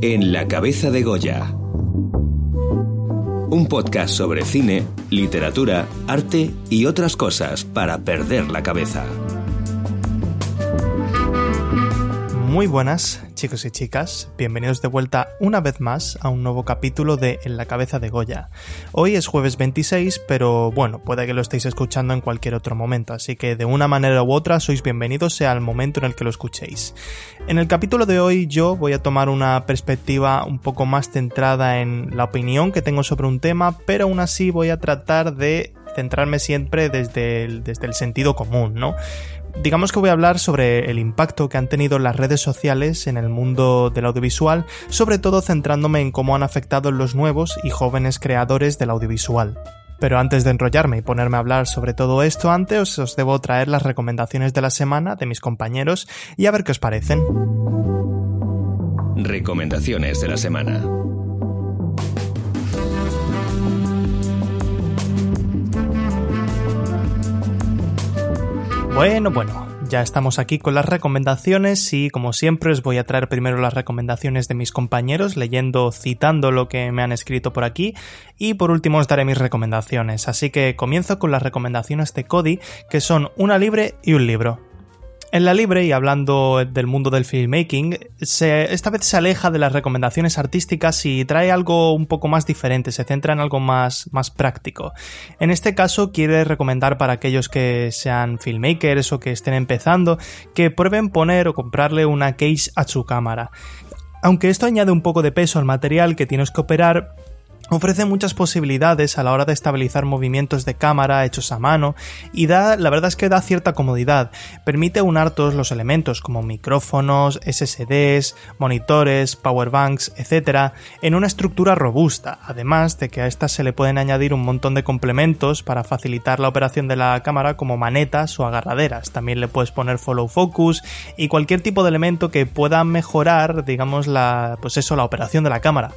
En la cabeza de Goya. Un podcast sobre cine, literatura, arte y otras cosas para perder la cabeza. Muy buenas, chicos y chicas. Bienvenidos de vuelta una vez más a un nuevo capítulo de En la cabeza de Goya. Hoy es jueves 26, pero bueno, puede que lo estéis escuchando en cualquier otro momento, así que de una manera u otra sois bienvenidos sea el momento en el que lo escuchéis. En el capítulo de hoy yo voy a tomar una perspectiva un poco más centrada en la opinión que tengo sobre un tema, pero aún así voy a tratar de centrarme siempre desde el, desde el sentido común, ¿no? Digamos que voy a hablar sobre el impacto que han tenido las redes sociales en el mundo del audiovisual, sobre todo centrándome en cómo han afectado los nuevos y jóvenes creadores del audiovisual. Pero antes de enrollarme y ponerme a hablar sobre todo esto, antes os debo traer las recomendaciones de la semana de mis compañeros y a ver qué os parecen. Recomendaciones de la semana. Bueno, bueno, ya estamos aquí con las recomendaciones y como siempre os voy a traer primero las recomendaciones de mis compañeros leyendo, citando lo que me han escrito por aquí y por último os daré mis recomendaciones. Así que comienzo con las recomendaciones de Cody que son una libre y un libro. En la libre, y hablando del mundo del filmmaking, esta vez se aleja de las recomendaciones artísticas y trae algo un poco más diferente, se centra en algo más, más práctico. En este caso quiere recomendar para aquellos que sean filmmakers o que estén empezando, que prueben poner o comprarle una case a su cámara. Aunque esto añade un poco de peso al material que tienes que operar, Ofrece muchas posibilidades a la hora de estabilizar movimientos de cámara hechos a mano y da, la verdad es que da cierta comodidad. Permite unar todos los elementos como micrófonos, SSDs, monitores, powerbanks, etc. en una estructura robusta, además de que a esta se le pueden añadir un montón de complementos para facilitar la operación de la cámara como manetas o agarraderas. También le puedes poner follow focus y cualquier tipo de elemento que pueda mejorar, digamos, la, pues eso, la operación de la cámara.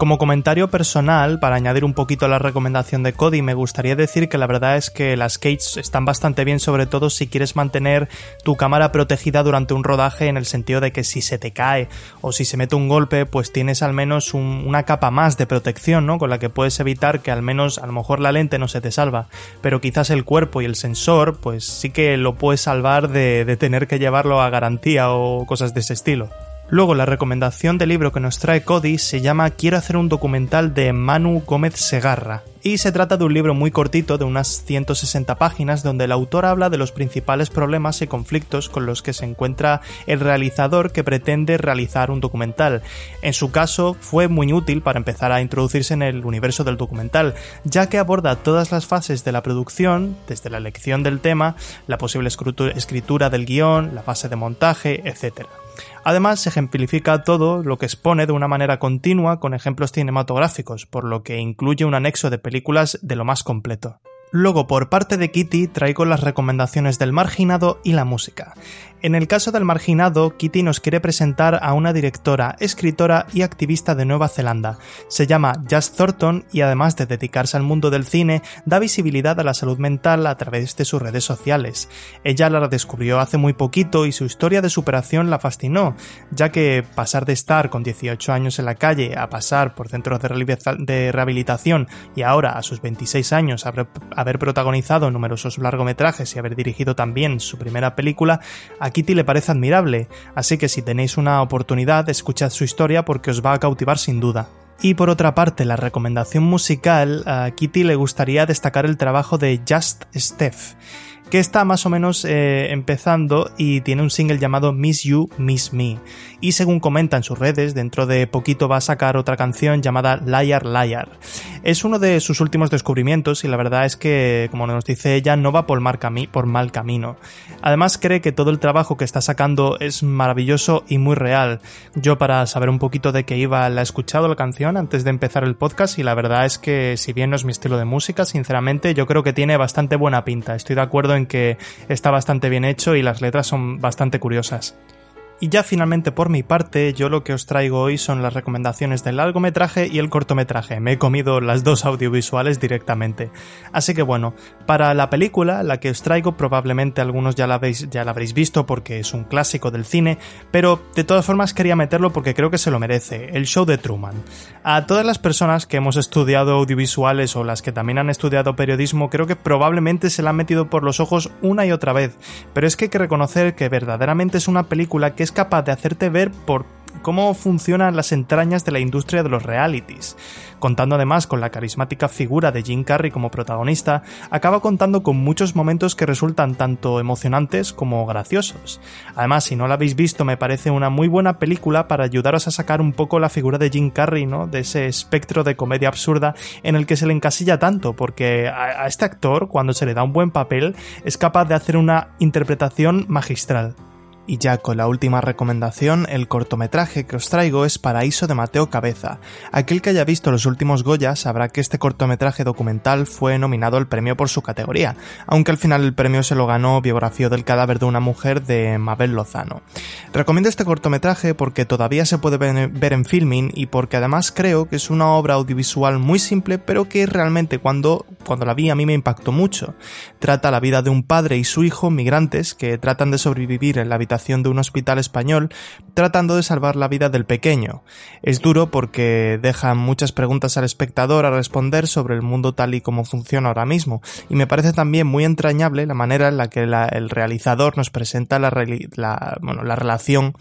Como comentario personal, para añadir un poquito a la recomendación de Cody, me gustaría decir que la verdad es que las Cates están bastante bien, sobre todo si quieres mantener tu cámara protegida durante un rodaje, en el sentido de que si se te cae o si se mete un golpe, pues tienes al menos una capa más de protección, ¿no? Con la que puedes evitar que al menos a lo mejor la lente no se te salva, pero quizás el cuerpo y el sensor, pues sí que lo puedes salvar de, de tener que llevarlo a garantía o cosas de ese estilo. Luego, la recomendación del libro que nos trae Cody se llama Quiero hacer un documental de Manu Gómez Segarra. Y se trata de un libro muy cortito de unas 160 páginas donde el autor habla de los principales problemas y conflictos con los que se encuentra el realizador que pretende realizar un documental. En su caso fue muy útil para empezar a introducirse en el universo del documental, ya que aborda todas las fases de la producción, desde la elección del tema, la posible escritura del guion, la fase de montaje, etc. Además, se ejemplifica todo lo que expone de una manera continua con ejemplos cinematográficos, por lo que incluye un anexo de películas de lo más completo. Luego, por parte de Kitty, traigo las recomendaciones del marginado y la música. En el caso del marginado, Kitty nos quiere presentar a una directora, escritora y activista de Nueva Zelanda. Se llama Jazz Thornton y además de dedicarse al mundo del cine, da visibilidad a la salud mental a través de sus redes sociales. Ella la descubrió hace muy poquito y su historia de superación la fascinó, ya que pasar de estar con 18 años en la calle a pasar por centros de rehabilitación y ahora a sus 26 años haber protagonizado numerosos largometrajes y haber dirigido también su primera película, a Kitty le parece admirable, así que si tenéis una oportunidad, escuchad su historia porque os va a cautivar sin duda. Y por otra parte, la recomendación musical, a Kitty le gustaría destacar el trabajo de Just Steph que está más o menos eh, empezando y tiene un single llamado Miss You, Miss Me. Y según comenta en sus redes, dentro de poquito va a sacar otra canción llamada Liar Liar. Es uno de sus últimos descubrimientos y la verdad es que, como nos dice ella, no va por mal, camino. Además cree que todo el trabajo que está sacando es maravilloso y muy real. Yo para saber un poquito de qué iba la he escuchado la canción antes de empezar el podcast y la verdad es que si bien no es mi estilo de música, sinceramente yo creo que tiene bastante buena pinta. Estoy de acuerdo en que está bastante bien hecho y las letras son bastante curiosas. Y ya finalmente por mi parte, yo lo que os traigo hoy son las recomendaciones del largometraje y el cortometraje. Me he comido las dos audiovisuales directamente. Así que bueno, para la película, la que os traigo, probablemente algunos ya la, habéis, ya la habréis visto porque es un clásico del cine, pero de todas formas quería meterlo porque creo que se lo merece, el show de Truman. A todas las personas que hemos estudiado audiovisuales o las que también han estudiado periodismo, creo que probablemente se la han metido por los ojos una y otra vez, pero es que hay que reconocer que verdaderamente es una película que es capaz de hacerte ver por cómo funcionan las entrañas de la industria de los realities. Contando además con la carismática figura de Jim Carrey como protagonista, acaba contando con muchos momentos que resultan tanto emocionantes como graciosos. Además, si no la habéis visto, me parece una muy buena película para ayudaros a sacar un poco la figura de Jim Carrey, ¿no? De ese espectro de comedia absurda en el que se le encasilla tanto, porque a este actor, cuando se le da un buen papel, es capaz de hacer una interpretación magistral. Y ya con la última recomendación, el cortometraje que os traigo es Paraíso de Mateo Cabeza. Aquel que haya visto los últimos Goya sabrá que este cortometraje documental fue nominado al premio por su categoría, aunque al final el premio se lo ganó Biografía del cadáver de una mujer de Mabel Lozano. Recomiendo este cortometraje porque todavía se puede ver en filming y porque además creo que es una obra audiovisual muy simple pero que realmente cuando, cuando la vi a mí me impactó mucho. Trata la vida de un padre y su hijo migrantes que tratan de sobrevivir en la habitación de un hospital español tratando de salvar la vida del pequeño. Es duro porque deja muchas preguntas al espectador a responder sobre el mundo tal y como funciona ahora mismo, y me parece también muy entrañable la manera en la que el realizador nos presenta la, la relación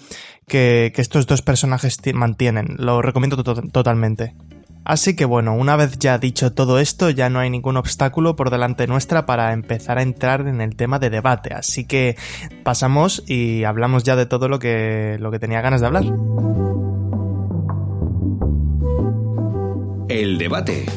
que, estos dos personajes mantienen. Lo recomiendo totalmente. Así que bueno, una vez ya dicho todo esto, ya no hay ningún obstáculo por delante nuestra para empezar a entrar en el tema de debate. Así que pasamos y hablamos ya de todo lo que, lo que tenía ganas de hablar. El debate.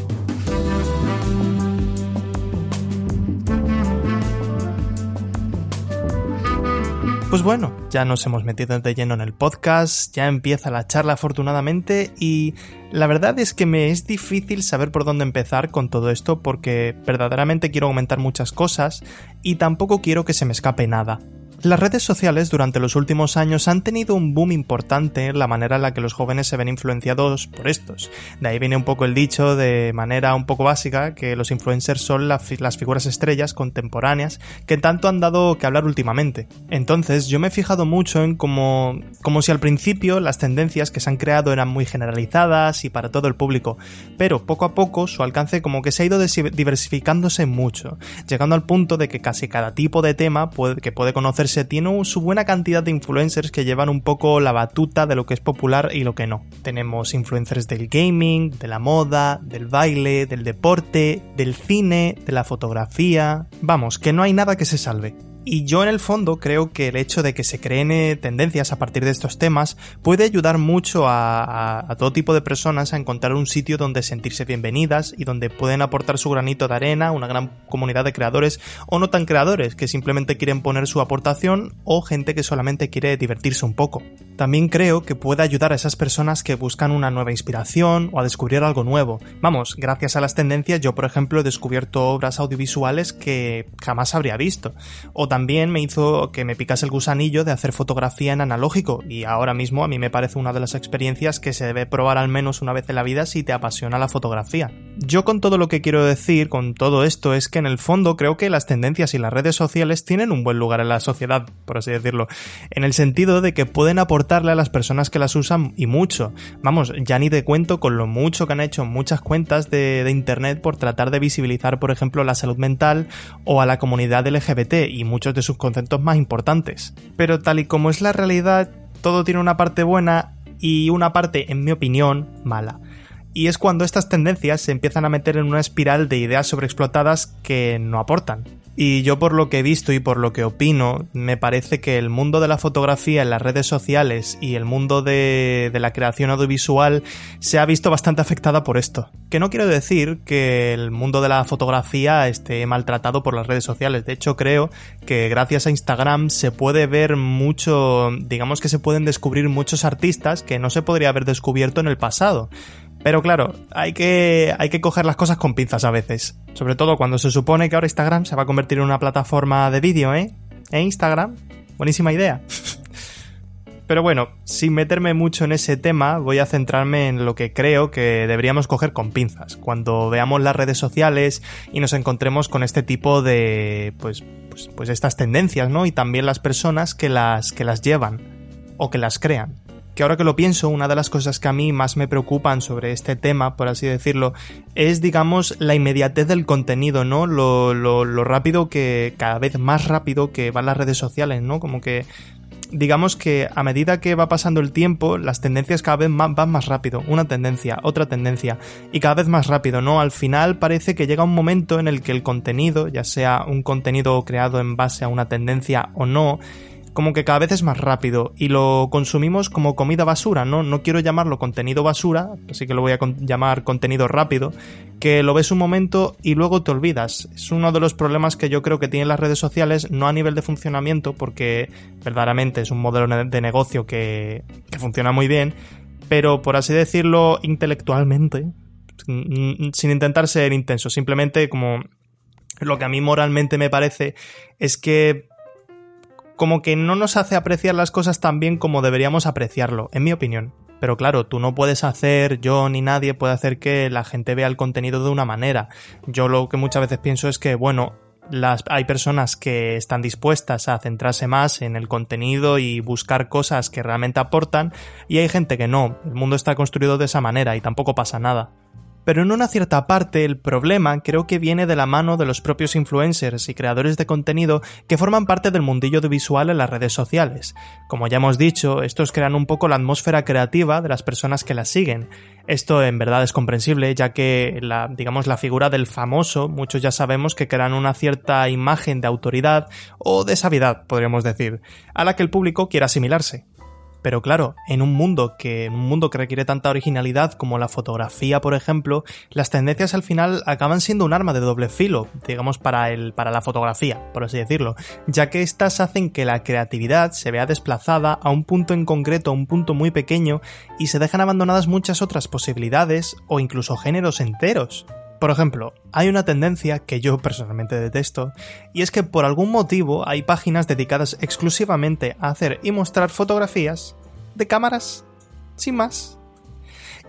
Pues bueno, ya nos hemos metido de lleno en el podcast, ya empieza la charla afortunadamente y la verdad es que me es difícil saber por dónde empezar con todo esto porque verdaderamente quiero aumentar muchas cosas y tampoco quiero que se me escape nada. Las redes sociales durante los últimos años han tenido un boom importante en la manera en la que los jóvenes se ven influenciados por estos. De ahí viene un poco el dicho de manera un poco básica que los influencers son las figuras estrellas contemporáneas que tanto han dado que hablar últimamente. Entonces yo me he fijado mucho en cómo, como si al principio las tendencias que se han creado eran muy generalizadas y para todo el público, pero poco a poco su alcance como que se ha ido diversificándose mucho, llegando al punto de que casi cada tipo de tema que puede conocerse se tiene su buena cantidad de influencers que llevan un poco la batuta de lo que es popular y lo que no. Tenemos influencers del gaming, de la moda, del baile, del deporte, del cine, de la fotografía. Vamos, que no hay nada que se salve. Y yo en el fondo creo que el hecho de que se creen eh, tendencias a partir de estos temas puede ayudar mucho a, todo tipo de personas a encontrar un sitio donde sentirse bienvenidas y donde pueden aportar su granito de arena, una gran comunidad de creadores o no tan creadores que simplemente quieren poner su aportación o gente que solamente quiere divertirse un poco. También creo que puede ayudar a esas personas que buscan una nueva inspiración o a descubrir algo nuevo. Vamos, gracias a las tendencias yo por ejemplo he descubierto obras audiovisuales que jamás habría visto o también me hizo que me picase el gusanillo de hacer fotografía en analógico y ahora mismo a mí me parece una de las experiencias que se debe probar al menos una vez en la vida si te apasiona la fotografía. Yo con todo lo que quiero decir con todo esto es que en el fondo creo que las tendencias y las redes sociales tienen un buen lugar en la sociedad, por así decirlo, en el sentido de que pueden aportarle a las personas que las usan y mucho. Vamos, ya ni te cuento con lo mucho que han hecho muchas cuentas de, internet por tratar de visibilizar, por ejemplo, la salud mental o a la comunidad LGBT y mucho de sus conceptos más importantes. Pero tal y como es la realidad, todo tiene una parte buena y una parte, en mi opinión, mala. Y es cuando estas tendencias se empiezan a meter en una espiral de ideas sobreexplotadas que no aportan. Y yo por lo que he visto y por lo que opino, me parece que el mundo de la fotografía en las redes sociales y el mundo de, la creación audiovisual se ha visto bastante afectada por esto. Que no quiero decir que el mundo de la fotografía esté maltratado por las redes sociales. De hecho, creo que gracias a Instagram se puede ver mucho, digamos que se pueden descubrir muchos artistas que no se podría haber descubierto en el pasado. Pero claro, hay que, hay que coger las cosas con pinzas a veces. Sobre todo cuando se supone que ahora Instagram se va a convertir en una plataforma de vídeo, ¿eh? ¿Eh, Instagram? Buenísima idea. Pero bueno, sin meterme mucho en ese tema, voy a centrarme en lo que creo que deberíamos coger con pinzas cuando veamos las redes sociales y nos encontremos con este tipo de pues pues, pues estas tendencias, ¿no? Y también las personas que las que las llevan o que las crean que ahora que lo pienso, una de las cosas que a mí más me preocupan sobre este tema, por así decirlo, es, digamos, la inmediatez del contenido, ¿no? Lo, lo, lo rápido que, cada vez más rápido que van las redes sociales, ¿no? Como que digamos que a medida que va pasando el tiempo, las tendencias cada vez van más rápido. Una tendencia, otra tendencia, y cada vez más rápido, ¿no? Al final parece que llega un momento en el que el contenido, ya sea un contenido creado en base a una tendencia o no, como que cada vez es más rápido y lo consumimos como comida basura, ¿no? No quiero llamarlo contenido basura, así que lo voy a llamar contenido rápido, que lo ves un momento y luego te olvidas. Es uno de los problemas que yo creo que tienen las redes sociales, no a nivel de funcionamiento, porque verdaderamente es un modelo de negocio que, que funciona muy bien, pero por así decirlo intelectualmente, sin intentar ser intenso, simplemente como lo que a mí moralmente me parece es que como que no nos hace apreciar las cosas tan bien como deberíamos apreciarlo, en mi opinión. Pero claro, tú no puedes hacer, yo ni nadie puede hacer que la gente vea el contenido de una manera. Yo lo que muchas veces pienso es que, bueno, las, hay personas que están dispuestas a centrarse más en el contenido y buscar cosas que realmente aportan, y hay gente que no. El mundo está construido de esa manera y tampoco pasa nada. Pero en una cierta parte el problema creo que viene de la mano de los propios influencers y creadores de contenido que forman parte del mundillo visual en las redes sociales. Como ya hemos dicho, estos crean un poco la atmósfera creativa de las personas que las siguen. Esto en verdad es comprensible, ya que la, digamos, la figura del famoso, muchos ya sabemos que crean una cierta imagen de autoridad o de sabiedad, podríamos decir, a la que el público quiere asimilarse. Pero claro, en un mundo que un mundo que requiere tanta originalidad como la fotografía, por ejemplo, las tendencias al final acaban siendo un arma de doble filo, digamos para el para la fotografía, por así decirlo, ya que estas hacen que la creatividad se vea desplazada a un punto en concreto, a un punto muy pequeño y se dejan abandonadas muchas otras posibilidades o incluso géneros enteros. Por ejemplo, hay una tendencia que yo personalmente detesto, y es que por algún motivo hay páginas dedicadas exclusivamente a hacer y mostrar fotografías de cámaras, sin más.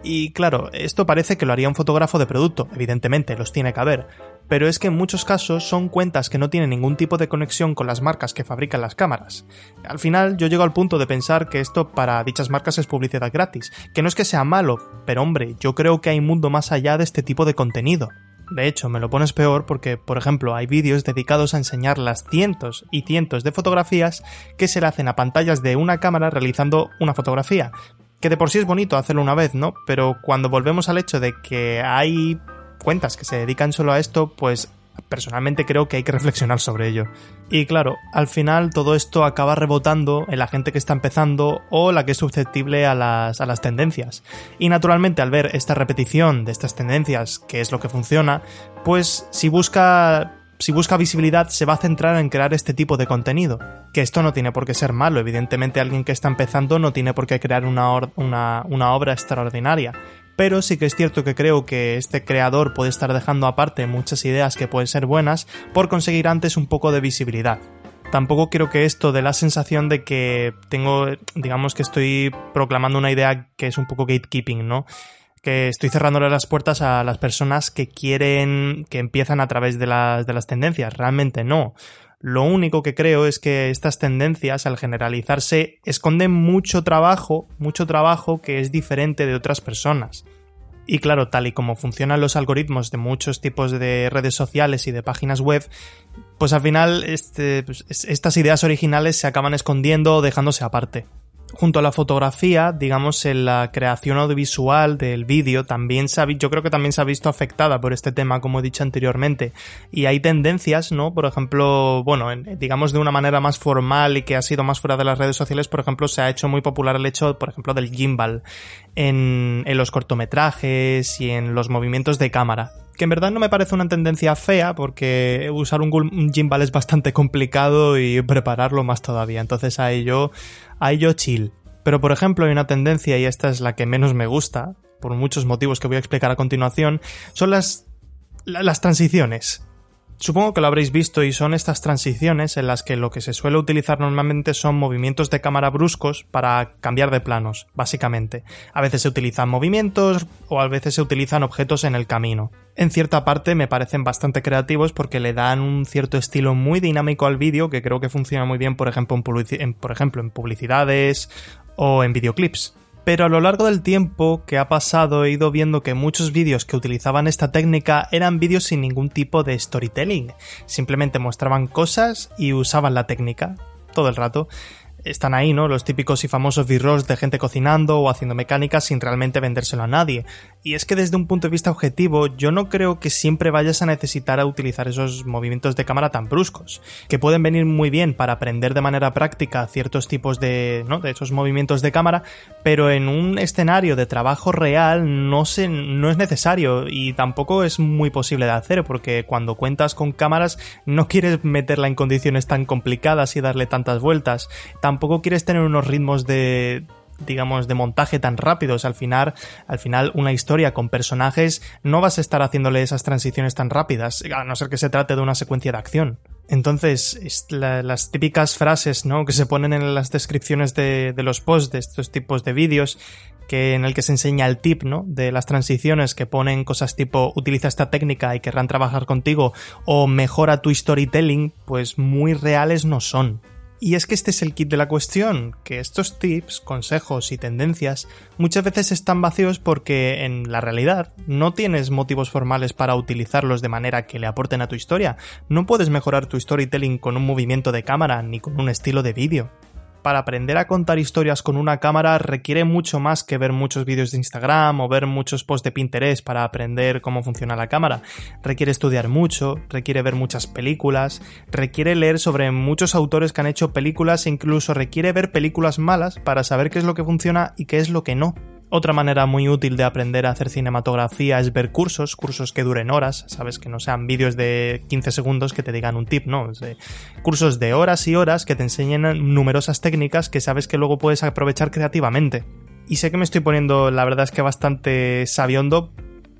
Y claro, esto parece que lo haría un fotógrafo de producto, evidentemente, los tiene que haber, pero es que en muchos casos son cuentas que no tienen ningún tipo de conexión con las marcas que fabrican las cámaras. Al final yo llego al punto de pensar que esto para dichas marcas es publicidad gratis, que no es que sea malo, pero hombre, yo creo que hay un mundo más allá de este tipo de contenido. De hecho, me lo pones peor porque, por ejemplo, hay vídeos dedicados a enseñar las cientos y cientos de fotografías que se le hacen a pantallas de una cámara realizando una fotografía, que de por sí es bonito hacerlo una vez, ¿no? Pero cuando volvemos al hecho de que hay cuentas que se dedican solo a esto, pues personalmente creo que hay que reflexionar sobre ello. Y claro, al final todo esto acaba rebotando en la gente que está empezando o la que es susceptible a las, a las tendencias. Y naturalmente al ver esta repetición de estas tendencias, que es lo que funciona, pues si busca si busca visibilidad se va a centrar en crear este tipo de contenido. Que esto no tiene por qué ser malo, evidentemente alguien que está empezando no tiene por qué crear una, una, una obra extraordinaria. Pero sí que es cierto que creo que este creador puede estar dejando aparte muchas ideas que pueden ser buenas por conseguir antes un poco de visibilidad tampoco quiero que esto dé la sensación de que tengo, digamos que estoy proclamando una idea que es un poco gatekeeping, ¿no? que estoy cerrándole las puertas a las personas que quieren, que empiezan a través de las, de las tendencias. Realmente no. Lo único que creo es que estas tendencias, al generalizarse, esconden mucho trabajo, mucho trabajo que es diferente de otras personas. Y claro, tal y como funcionan los algoritmos de muchos tipos de redes sociales y de páginas web, pues al final este, pues, estas ideas originales se acaban escondiendo o dejándose aparte junto a la fotografía, digamos, en la creación audiovisual del vídeo, también se ha, yo creo que también se ha visto afectada por este tema, como he dicho anteriormente. Y hay tendencias, ¿no? Por ejemplo, bueno, digamos de una manera más formal y que ha sido más fuera de las redes sociales, por ejemplo, se ha hecho muy popular el hecho, por ejemplo, del gimbal en, en los cortometrajes y en los movimientos de cámara que en verdad no me parece una tendencia fea porque usar un, gimbal es bastante complicado y prepararlo más todavía. Entonces ahí yo, chill. Pero por ejemplo hay una tendencia y esta es la que menos me gusta, por muchos motivos que voy a explicar a continuación, son las, las transiciones. Supongo que lo habréis visto y son estas transiciones en las que lo que se suele utilizar normalmente son movimientos de cámara bruscos para cambiar de planos, básicamente. A veces se utilizan movimientos o a veces se utilizan objetos en el camino. En cierta parte me parecen bastante creativos porque le dan un cierto estilo muy dinámico al vídeo que creo que funciona muy bien por ejemplo en, por ejemplo, en publicidades o en videoclips. Pero a lo largo del tiempo que ha pasado he ido viendo que muchos vídeos que utilizaban esta técnica eran vídeos sin ningún tipo de storytelling. Simplemente mostraban cosas y usaban la técnica todo el rato están ahí, ¿no? Los típicos y famosos b de gente cocinando o haciendo mecánica sin realmente vendérselo a nadie. Y es que desde un punto de vista objetivo, yo no creo que siempre vayas a necesitar utilizar esos movimientos de cámara tan bruscos, que pueden venir muy bien para aprender de manera práctica ciertos tipos de, ¿no? de esos movimientos de cámara, pero en un escenario de trabajo real no, se, no es necesario y tampoco es muy posible de hacer, porque cuando cuentas con cámaras no quieres meterla en condiciones tan complicadas y darle tantas vueltas tampoco quieres tener unos ritmos de digamos de montaje tan rápidos al final al final una historia con personajes no vas a estar haciéndole esas transiciones tan rápidas a no ser que se trate de una secuencia de acción entonces, las típicas frases ¿no? que se ponen en las descripciones de, de los posts de estos tipos de vídeos, que en el que se enseña el tip ¿no? de las transiciones, que ponen cosas tipo utiliza esta técnica y querrán trabajar contigo, o mejora tu storytelling, pues muy reales no son. Y es que este es el kit de la cuestión, que estos tips, consejos y tendencias muchas veces están vacíos porque en la realidad no tienes motivos formales para utilizarlos de manera que le aporten a tu historia. No puedes mejorar tu storytelling con un movimiento de cámara ni con un estilo de vídeo para aprender a contar historias con una cámara requiere mucho más que ver muchos vídeos de Instagram o ver muchos posts de Pinterest para aprender cómo funciona la cámara. Requiere estudiar mucho, requiere ver muchas películas, requiere leer sobre muchos autores que han hecho películas e incluso requiere ver películas malas para saber qué es lo que funciona y qué es lo que no. Otra manera muy útil de aprender a hacer cinematografía es ver cursos, cursos que duren horas, sabes, que no sean vídeos de 15 segundos que te digan un tip, no, cursos de horas y horas que te enseñen numerosas técnicas que sabes que luego puedes aprovechar creativamente. Y sé que me estoy poniendo, la verdad es que bastante sabiondo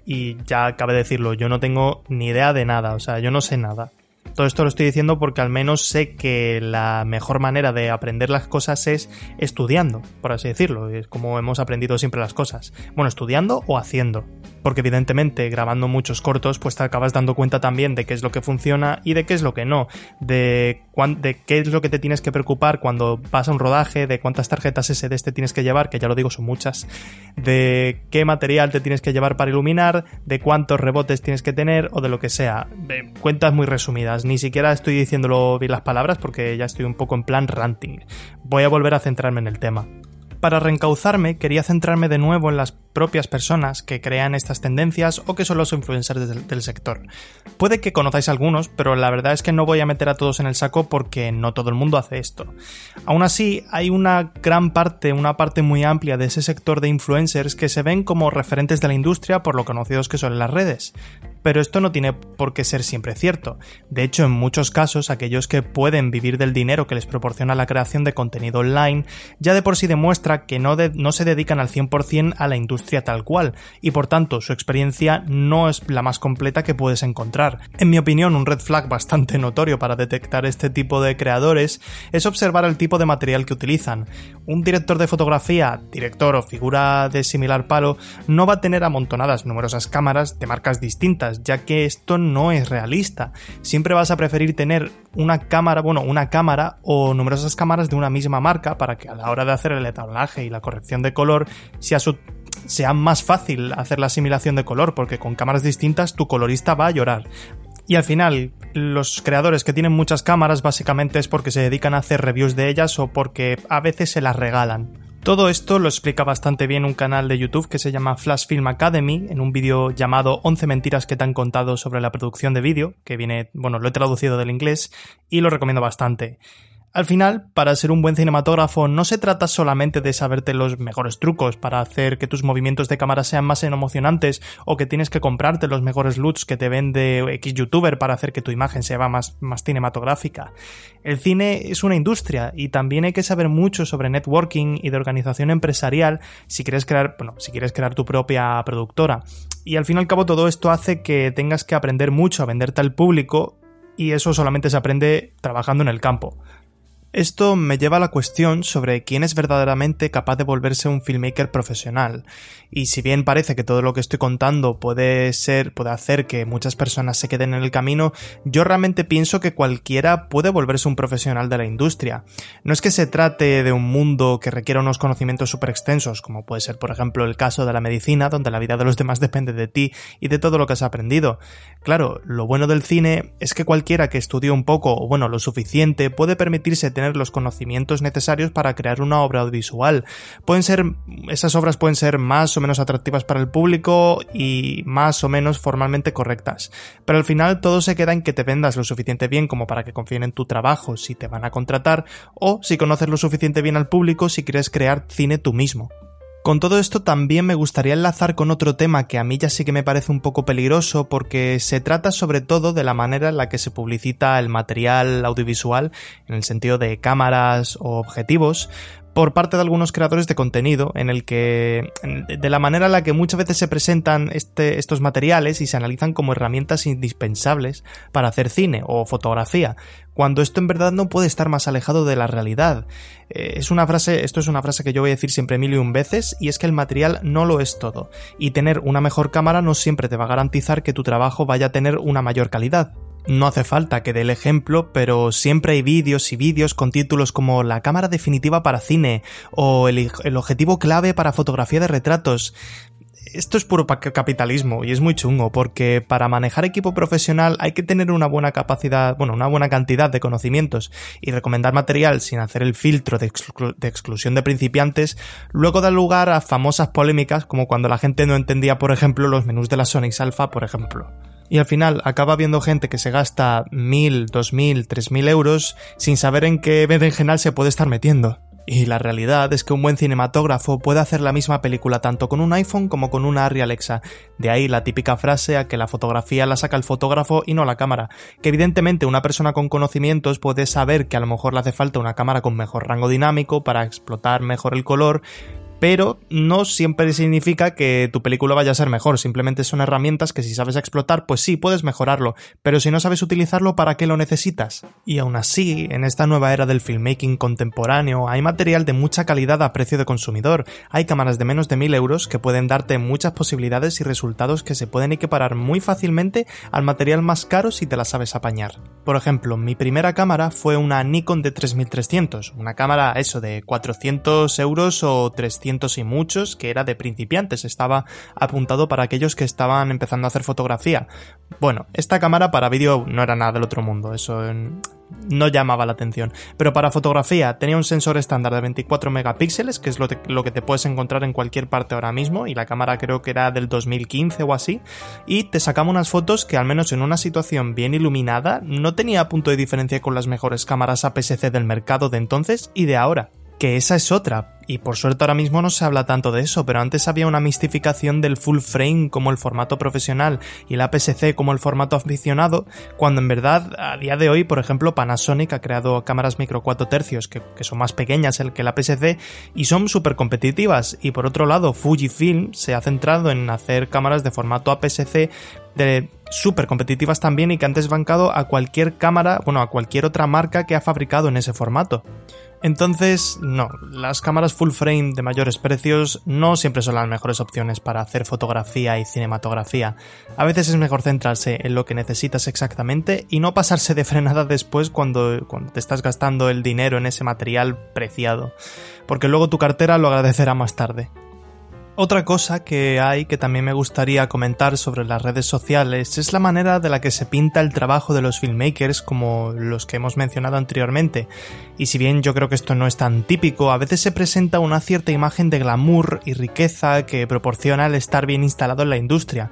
y ya cabe decirlo, yo no tengo ni idea de nada, o sea, yo no sé nada. Todo esto lo estoy diciendo porque al menos sé que la mejor manera de aprender las cosas es estudiando, por así decirlo. Es como hemos aprendido siempre las cosas. Bueno, estudiando o haciendo porque evidentemente grabando muchos cortos pues te acabas dando cuenta también de qué es lo que funciona y de qué es lo que no, de, de qué es lo que te tienes que preocupar cuando vas a un rodaje, de cuántas tarjetas SD te tienes que llevar, que ya lo digo son muchas, de qué material te tienes que llevar para iluminar, de cuántos rebotes tienes que tener o de lo que sea. cuentas muy resumidas, ni siquiera estoy diciéndolo bien las palabras porque ya estoy un poco en plan ranting. Voy a volver a centrarme en el tema. Para reencauzarme, quería centrarme de nuevo en las propias personas que crean estas tendencias o que son los influencers del, sector. Puede que conozcáis algunos, pero la verdad es que no voy a meter a todos en el saco porque no todo el mundo hace esto. Aún así, hay una gran parte, una parte muy amplia de ese sector de influencers que se ven como referentes de la industria por lo conocidos que son las redes. Pero esto no tiene por qué ser siempre cierto. De hecho, en muchos casos, aquellos que pueden vivir del dinero que les proporciona la creación de contenido online, ya de por sí demuestra que no, no se dedican al 100% a la industria tal cual, y por tanto su experiencia no es la más completa que puedes encontrar. En mi opinión, un red flag bastante notorio para detectar este tipo de creadores es observar el tipo de material que utilizan. Un director de fotografía, director o figura de similar palo, no va a tener amontonadas numerosas cámaras de marcas distintas, ya que esto no es realista. Siempre vas a preferir tener una cámara, bueno, una cámara o numerosas cámaras de una misma marca para que a la hora de hacer el etablaje y la corrección de color sea sea más fácil hacer la asimilación de color, porque con cámaras distintas tu colorista va a llorar. Y al final, los creadores que tienen muchas cámaras básicamente es porque se dedican a hacer reviews de ellas o porque a veces se las regalan. Todo esto lo explica bastante bien un canal de YouTube que se llama Flash Film Academy, en un vídeo llamado 11 mentiras que te han contado sobre la producción de vídeo, que viene, bueno, lo he traducido del inglés y lo recomiendo bastante. Al final, para ser un buen cinematógrafo no se trata solamente de saberte los mejores trucos para hacer que tus movimientos de cámara sean más emocionantes o que tienes que comprarte los mejores LUTs que te vende X youtuber para hacer que tu imagen sea más, más cinematográfica. El cine es una industria y también hay que saber mucho sobre networking y de organización empresarial si quieres crear, bueno, si quieres crear tu propia productora. Y al fin y al cabo todo esto hace que tengas que aprender mucho a venderte al público y eso solamente se aprende trabajando en el campo. Esto me lleva a la cuestión sobre quién es verdaderamente capaz de volverse un filmmaker profesional. Y si bien parece que todo lo que estoy contando puede ser, puede hacer que muchas personas se queden en el camino, yo realmente pienso que cualquiera puede volverse un profesional de la industria. No es que se trate de un mundo que requiera unos conocimientos súper extensos, como puede ser por ejemplo el caso de la medicina, donde la vida de los demás depende de ti y de todo lo que has aprendido. Claro, lo bueno del cine es que cualquiera que estudie un poco, o bueno, lo suficiente, puede permitirse tener los conocimientos necesarios para crear una obra audiovisual. Pueden ser, esas obras pueden ser más o menos atractivas para el público y más o menos formalmente correctas. Pero al final todo se queda en que te vendas lo suficiente bien como para que confíen en tu trabajo si te van a contratar o si conoces lo suficiente bien al público si quieres crear cine tú mismo. Con todo esto también me gustaría enlazar con otro tema que a mí ya sí que me parece un poco peligroso porque se trata sobre todo de la manera en la que se publicita el material audiovisual en el sentido de cámaras o objetivos, por parte de algunos creadores de contenido, en el que, de la manera en la que muchas veces se presentan este, estos materiales y se analizan como herramientas indispensables para hacer cine o fotografía, cuando esto en verdad no puede estar más alejado de la realidad. Eh, es una frase, esto es una frase que yo voy a decir siempre mil y un veces, y es que el material no lo es todo, y tener una mejor cámara no siempre te va a garantizar que tu trabajo vaya a tener una mayor calidad. No hace falta que dé el ejemplo, pero siempre hay vídeos y vídeos con títulos como La cámara definitiva para cine o el, objetivo clave para fotografía de retratos. Esto es puro capitalismo y es muy chungo porque para manejar equipo profesional hay que tener una buena capacidad, bueno, una buena cantidad de conocimientos y recomendar material sin hacer el filtro de, de, exclusión de principiantes, luego da lugar a famosas polémicas como cuando la gente no entendía, por ejemplo, los menús de la Sonic Alpha, por ejemplo y al final acaba viendo gente que se gasta mil, dos mil, tres mil euros sin saber en qué berenjenal se puede estar metiendo. Y la realidad es que un buen cinematógrafo puede hacer la misma película tanto con un iPhone como con una Arri Alexa. De ahí la típica frase a que la fotografía la saca el fotógrafo y no la cámara. Que evidentemente una persona con conocimientos puede saber que a lo mejor le hace falta una cámara con mejor rango dinámico para explotar mejor el color, pero no siempre significa que tu película vaya a ser mejor, simplemente son herramientas que si sabes explotar, pues sí, puedes mejorarlo, pero si no sabes utilizarlo, ¿para qué lo necesitas? Y aún así, en esta nueva era del filmmaking contemporáneo, hay material de mucha calidad a precio de consumidor, hay cámaras de menos de 1000 euros que pueden darte muchas posibilidades y resultados que se pueden equiparar muy fácilmente al material más caro si te la sabes apañar. Por ejemplo, mi primera cámara fue una Nikon de 3300, una cámara eso de 400 euros o 300 y muchos que era de principiantes, estaba apuntado para aquellos que estaban empezando a hacer fotografía. Bueno, esta cámara para vídeo no era nada del otro mundo, eso no llamaba la atención. Pero para fotografía tenía un sensor estándar de 24 megapíxeles, que es lo, lo, que te puedes encontrar en cualquier parte ahora mismo, y la cámara creo que era del 2015 o así, y te sacaba unas fotos que al menos en una situación bien iluminada no tenía punto de diferencia con las mejores cámaras APS-C del mercado de entonces y de ahora que esa es otra, y por suerte ahora mismo no se habla tanto de eso, pero antes había una mistificación del full frame como el formato profesional y el APS-C como el formato aficionado, cuando en verdad a día de hoy, por ejemplo, Panasonic ha creado cámaras micro 4 tercios que, son más pequeñas que el APS-C y son súper competitivas, y por otro lado Fujifilm se ha centrado en hacer cámaras de formato APS-C de súper competitivas también y que antes bancado a cualquier cámara, bueno, a cualquier otra marca que ha fabricado en ese formato. Entonces, no, las cámaras full frame de mayores precios no siempre son las mejores opciones para hacer fotografía y cinematografía. A veces es mejor centrarse en lo que necesitas exactamente y no pasarse de frenada después cuando, cuando te estás gastando el dinero en ese material preciado, porque luego tu cartera lo agradecerá más tarde. Otra cosa que hay que también me gustaría comentar sobre las redes sociales es la manera de la que se pinta el trabajo de los filmmakers como los que hemos mencionado anteriormente. Y si bien yo creo que esto no es tan típico, a veces se presenta una cierta imagen de glamour y riqueza que proporciona el estar bien instalado en la industria,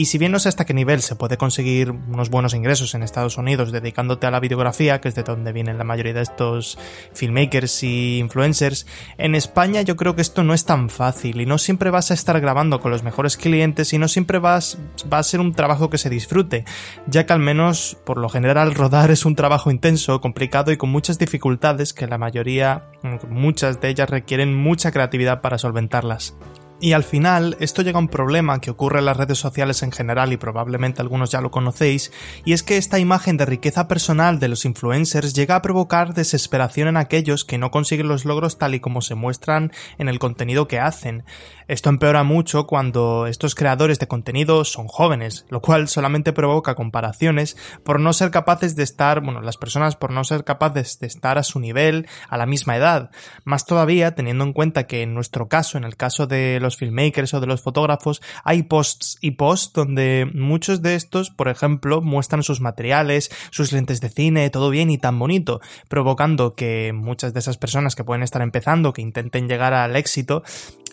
y si bien no sé hasta qué nivel se puede conseguir unos buenos ingresos en Estados Unidos dedicándote a la videografía, que es de donde vienen la mayoría de estos filmmakers y influencers, en España yo creo que esto no es tan fácil y no siempre vas a estar grabando con los mejores clientes y no siempre vas, va a ser un trabajo que se disfrute, ya que al menos por lo general rodar es un trabajo intenso, complicado y con muchas dificultades que la mayoría, muchas de ellas requieren mucha creatividad para solventarlas. Y al final, esto llega a un problema que ocurre en las redes sociales en general y probablemente algunos ya lo conocéis, y es que esta imagen de riqueza personal de los influencers llega a provocar desesperación en aquellos que no consiguen los logros tal y como se muestran en el contenido que hacen. Esto empeora mucho cuando estos creadores de contenido son jóvenes, lo cual solamente provoca comparaciones por no ser capaces de estar, bueno, las personas por no ser capaces de estar a su nivel, a la misma edad. Más todavía teniendo en cuenta que en nuestro caso, en el caso de los filmmakers o de los fotógrafos, hay posts y posts donde muchos de estos, por ejemplo, muestran sus materiales, sus lentes de cine, todo bien y tan bonito, provocando que muchas de esas personas que pueden estar empezando, que intenten llegar al éxito,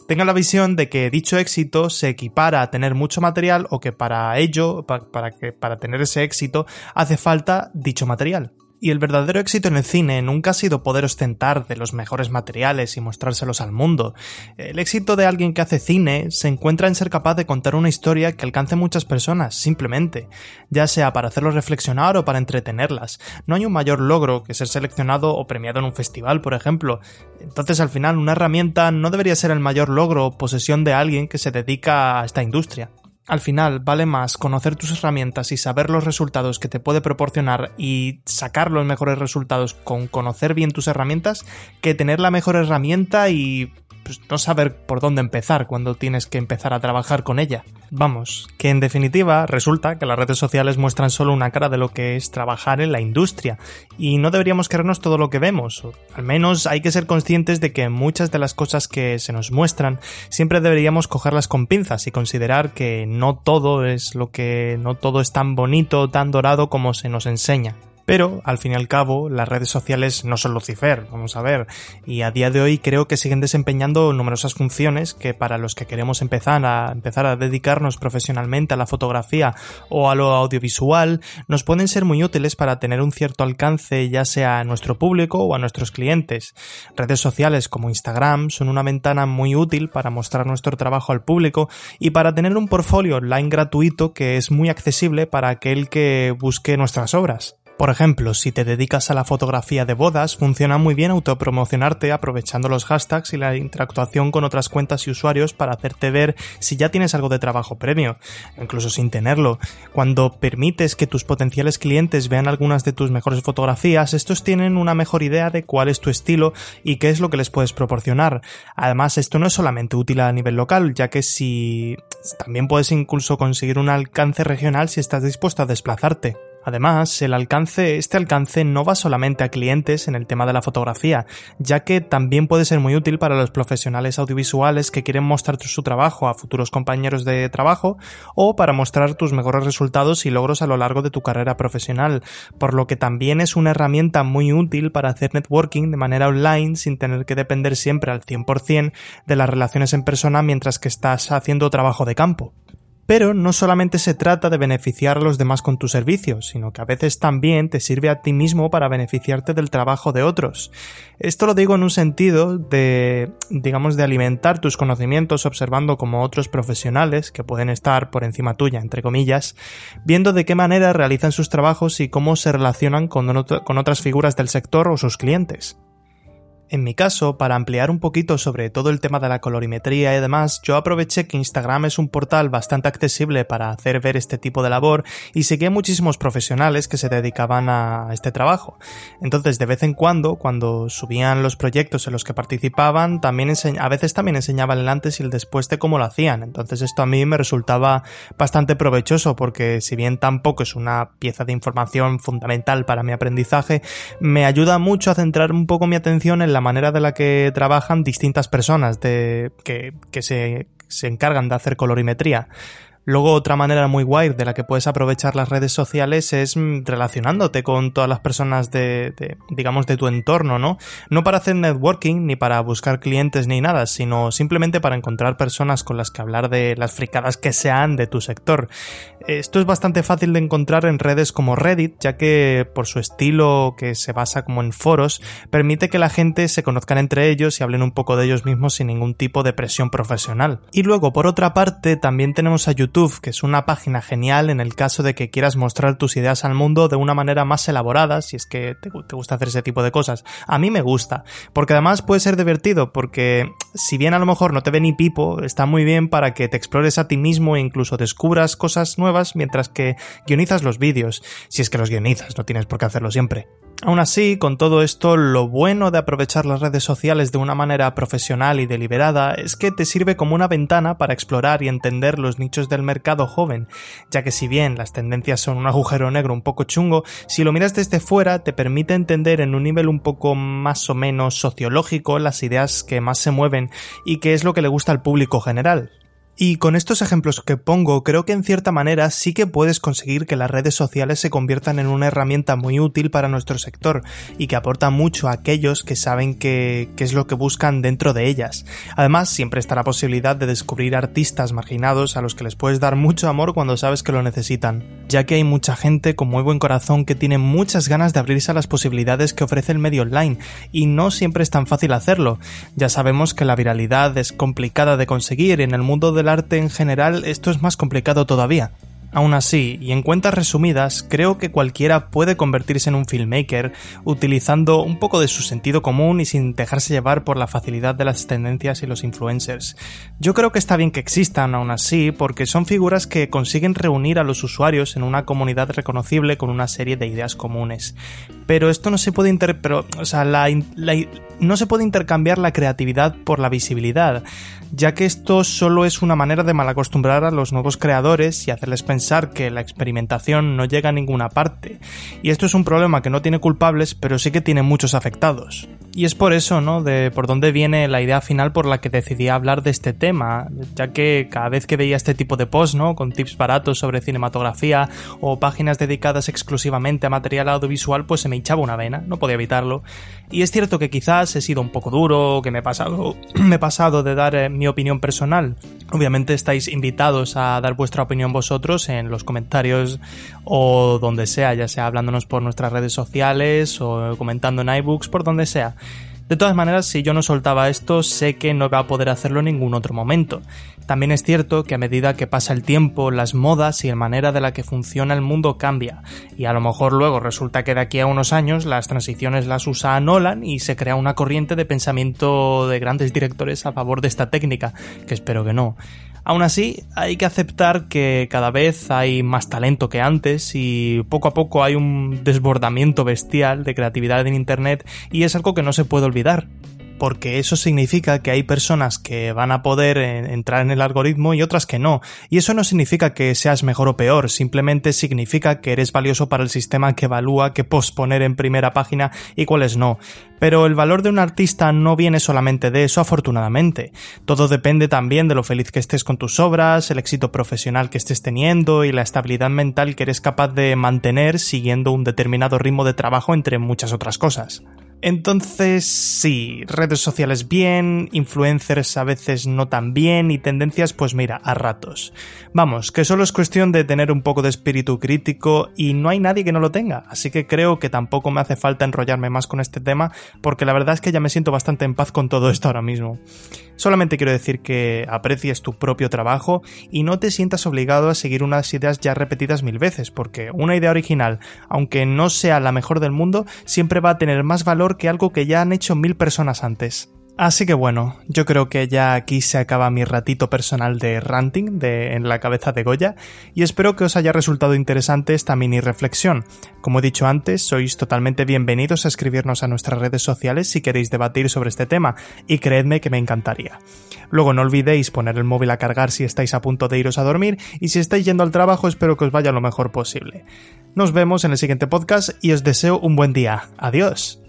tenga la visión de que dicho éxito se equipara a tener mucho material o que para ello, para, que, para tener ese éxito, hace falta dicho material. Y el verdadero éxito en el cine nunca ha sido poder ostentar de los mejores materiales y mostrárselos al mundo. El éxito de alguien que hace cine se encuentra en ser capaz de contar una historia que alcance muchas personas, simplemente, ya sea para hacerlos reflexionar o para entretenerlas. No hay un mayor logro que ser seleccionado o premiado en un festival, por ejemplo. Entonces, al final, una herramienta no debería ser el mayor logro o posesión de alguien que se dedica a esta industria. Al final, vale más conocer tus herramientas y saber los resultados que te puede proporcionar y sacar los mejores resultados con conocer bien tus herramientas que tener la mejor herramienta y pues, no saber por dónde empezar cuando tienes que empezar a trabajar con ella. Vamos, que en definitiva resulta que las redes sociales muestran solo una cara de lo que es trabajar en la industria y no deberíamos creernos todo lo que vemos, al menos hay que ser conscientes de que muchas de las cosas que se nos muestran siempre deberíamos cogerlas con pinzas y considerar que no todo es lo que no todo es tan bonito, tan dorado como se nos enseña. Pero, al fin y al cabo, las redes sociales no son Lucifer, vamos a ver, y a día de hoy creo que siguen desempeñando numerosas funciones que para los que queremos empezar a empezar a dedicarnos profesionalmente a la fotografía o a lo audiovisual, nos pueden ser muy útiles para tener un cierto alcance ya sea a nuestro público o a nuestros clientes. Redes sociales como Instagram son una ventana muy útil para mostrar nuestro trabajo al público y para tener un portfolio online gratuito que es muy accesible para aquel que busque nuestras obras. Por ejemplo, si te dedicas a la fotografía de bodas, funciona muy bien autopromocionarte aprovechando los hashtags y la interactuación con otras cuentas y usuarios para hacerte ver si ya tienes algo de trabajo premio, incluso sin tenerlo. Cuando permites que tus potenciales clientes vean algunas de tus mejores fotografías, estos tienen una mejor idea de cuál es tu estilo y qué es lo que les puedes proporcionar. Además, esto no es solamente útil a nivel local, ya que si también puedes incluso conseguir un alcance regional si estás dispuesto a desplazarte. Además, el alcance, este alcance no va solamente a clientes en el tema de la fotografía, ya que también puede ser muy útil para los profesionales audiovisuales que quieren mostrar su trabajo a futuros compañeros de trabajo o para mostrar tus mejores resultados y logros a lo largo de tu carrera profesional, por lo que también es una herramienta muy útil para hacer networking de manera online sin tener que depender siempre al 100% de las relaciones en persona mientras que estás haciendo trabajo de campo. Pero no solamente se trata de beneficiar a los demás con tus servicios, sino que a veces también te sirve a ti mismo para beneficiarte del trabajo de otros. Esto lo digo en un sentido de, digamos, de alimentar tus conocimientos observando como otros profesionales, que pueden estar por encima tuya, entre comillas, viendo de qué manera realizan sus trabajos y cómo se relacionan con, con otras figuras del sector o sus clientes. En mi caso, para ampliar un poquito sobre todo el tema de la colorimetría y demás, yo aproveché que Instagram es un portal bastante accesible para hacer ver este tipo de labor y seguí a muchísimos profesionales que se dedicaban a este trabajo. Entonces, de vez en cuando, cuando subían los proyectos en los que participaban, también a veces también enseñaban el antes y el después de cómo lo hacían. Entonces, esto a mí me resultaba bastante provechoso porque si bien tampoco es una pieza de información fundamental para mi aprendizaje, me ayuda mucho a centrar un poco mi atención en la la manera de la que trabajan distintas personas de, que, que se, se encargan de hacer colorimetría. Luego otra manera muy guay de la que puedes aprovechar las redes sociales es mm, relacionándote con todas las personas de, digamos, de tu entorno, ¿no? No para hacer networking ni para buscar clientes ni nada, sino simplemente para encontrar personas con las que hablar de las fricadas que sean de tu sector. Esto es bastante fácil de encontrar en redes como Reddit, ya que por su estilo que se basa como en foros, permite que la gente se conozcan entre ellos y hablen un poco de ellos mismos sin ningún tipo de presión profesional. Y luego, por otra parte, también tenemos a YouTube Que es una página genial en el caso de que quieras mostrar tus ideas al mundo de una manera más elaborada, si es que te, gusta hacer ese tipo de cosas. A mí me gusta, porque además puede ser divertido, porque si bien a lo mejor no te ve ni pipo, está muy bien para que te explores a ti mismo e incluso descubras cosas nuevas mientras que guionizas los vídeos, si es que los guionizas, no tienes por qué hacerlo siempre. Aún así, con todo esto, lo bueno de aprovechar las redes sociales de una manera profesional y deliberada es que te sirve como una ventana para explorar y entender los nichos del mercado joven, ya que si bien las tendencias son un agujero negro un poco chungo, si lo miras desde fuera te permite entender en un nivel un poco más o menos sociológico las ideas que más se mueven y qué es lo que le gusta al público general. Y con estos ejemplos que pongo, creo que en cierta manera sí que puedes conseguir que las redes sociales se conviertan en una herramienta muy útil para nuestro sector y que aporta mucho a aquellos que saben qué es lo que buscan dentro de ellas. Además, siempre está la posibilidad de descubrir artistas marginados a los que les puedes dar mucho amor cuando sabes que lo necesitan, ya que hay mucha gente con muy buen corazón que tiene muchas ganas de abrirse a las posibilidades que ofrece el medio online y no siempre es tan fácil hacerlo. Ya sabemos que la viralidad es complicada de conseguir en el mundo de arte en general esto es más complicado todavía. Aún así, y en cuentas resumidas, creo que cualquiera puede convertirse en un filmmaker utilizando un poco de su sentido común y sin dejarse llevar por la facilidad de las tendencias y los influencers. Yo creo que está bien que existan aún así porque son figuras que consiguen reunir a los usuarios en una comunidad reconocible con una serie de ideas comunes. Pero esto no se puede inter o sea, no se puede intercambiar la creatividad por la visibilidad ya que esto solo es una manera de malacostumbrar a los nuevos creadores y hacerles pensar que la experimentación no llega a ninguna parte. Y esto es un problema que no tiene culpables, pero sí que tiene muchos afectados. Y es por eso, ¿no? De por dónde viene la idea final por la que decidí hablar de este tema, ya que cada vez que veía este tipo de posts, ¿no? Con tips baratos sobre cinematografía o páginas dedicadas exclusivamente a material audiovisual, pues se me hinchaba una vena, no podía evitarlo. Y es cierto que quizás he sido un poco duro, que me he pasado, me he pasado de dar eh, mi opinión personal. Obviamente estáis invitados a dar vuestra opinión vosotros en los comentarios o donde sea, ya sea hablándonos por nuestras redes sociales o comentando en iBooks, por donde sea. De todas maneras, si yo no soltaba esto, sé que no va a poder hacerlo en ningún otro momento. También es cierto que a medida que pasa el tiempo, las modas y la manera de la que funciona el mundo cambia, y a lo mejor luego resulta que de aquí a unos años las transiciones las usa Nolan y se crea una corriente de pensamiento de grandes directores a favor de esta técnica, que espero que no. Aún así, hay que aceptar que cada vez hay más talento que antes y poco a poco hay un desbordamiento bestial de creatividad en Internet y es algo que no se puede olvidar porque eso significa que hay personas que van a poder entrar en el algoritmo y otras que no. Y eso no significa que seas mejor o peor, simplemente significa que eres valioso para el sistema que evalúa qué posponer en primera página y cuáles no. Pero el valor de un artista no viene solamente de eso, afortunadamente. Todo depende también de lo feliz que estés con tus obras, el éxito profesional que estés teniendo y la estabilidad mental que eres capaz de mantener siguiendo un determinado ritmo de trabajo entre muchas otras cosas. Entonces, sí, redes sociales bien, influencers a veces no tan bien y tendencias, pues mira, a ratos. Vamos, que solo es cuestión de tener un poco de espíritu crítico y no hay nadie que no lo tenga, así que creo que tampoco me hace falta enrollarme más con este tema porque la verdad es que ya me siento bastante en paz con todo esto ahora mismo. Solamente quiero decir que aprecies tu propio trabajo y no te sientas obligado a seguir unas ideas ya repetidas mil veces, porque una idea original, aunque no sea la mejor del mundo, siempre va a tener más valor que algo que ya han hecho mil personas antes. Así que bueno, yo creo que ya aquí se acaba mi ratito personal de ranting de en la cabeza de Goya y espero que os haya resultado interesante esta mini reflexión. Como he dicho antes, sois totalmente bienvenidos a escribirnos a nuestras redes sociales si queréis debatir sobre este tema y creedme que me encantaría. Luego no olvidéis poner el móvil a cargar si estáis a punto de iros a dormir y si estáis yendo al trabajo espero que os vaya lo mejor posible. Nos vemos en el siguiente podcast y os deseo un buen día. Adiós.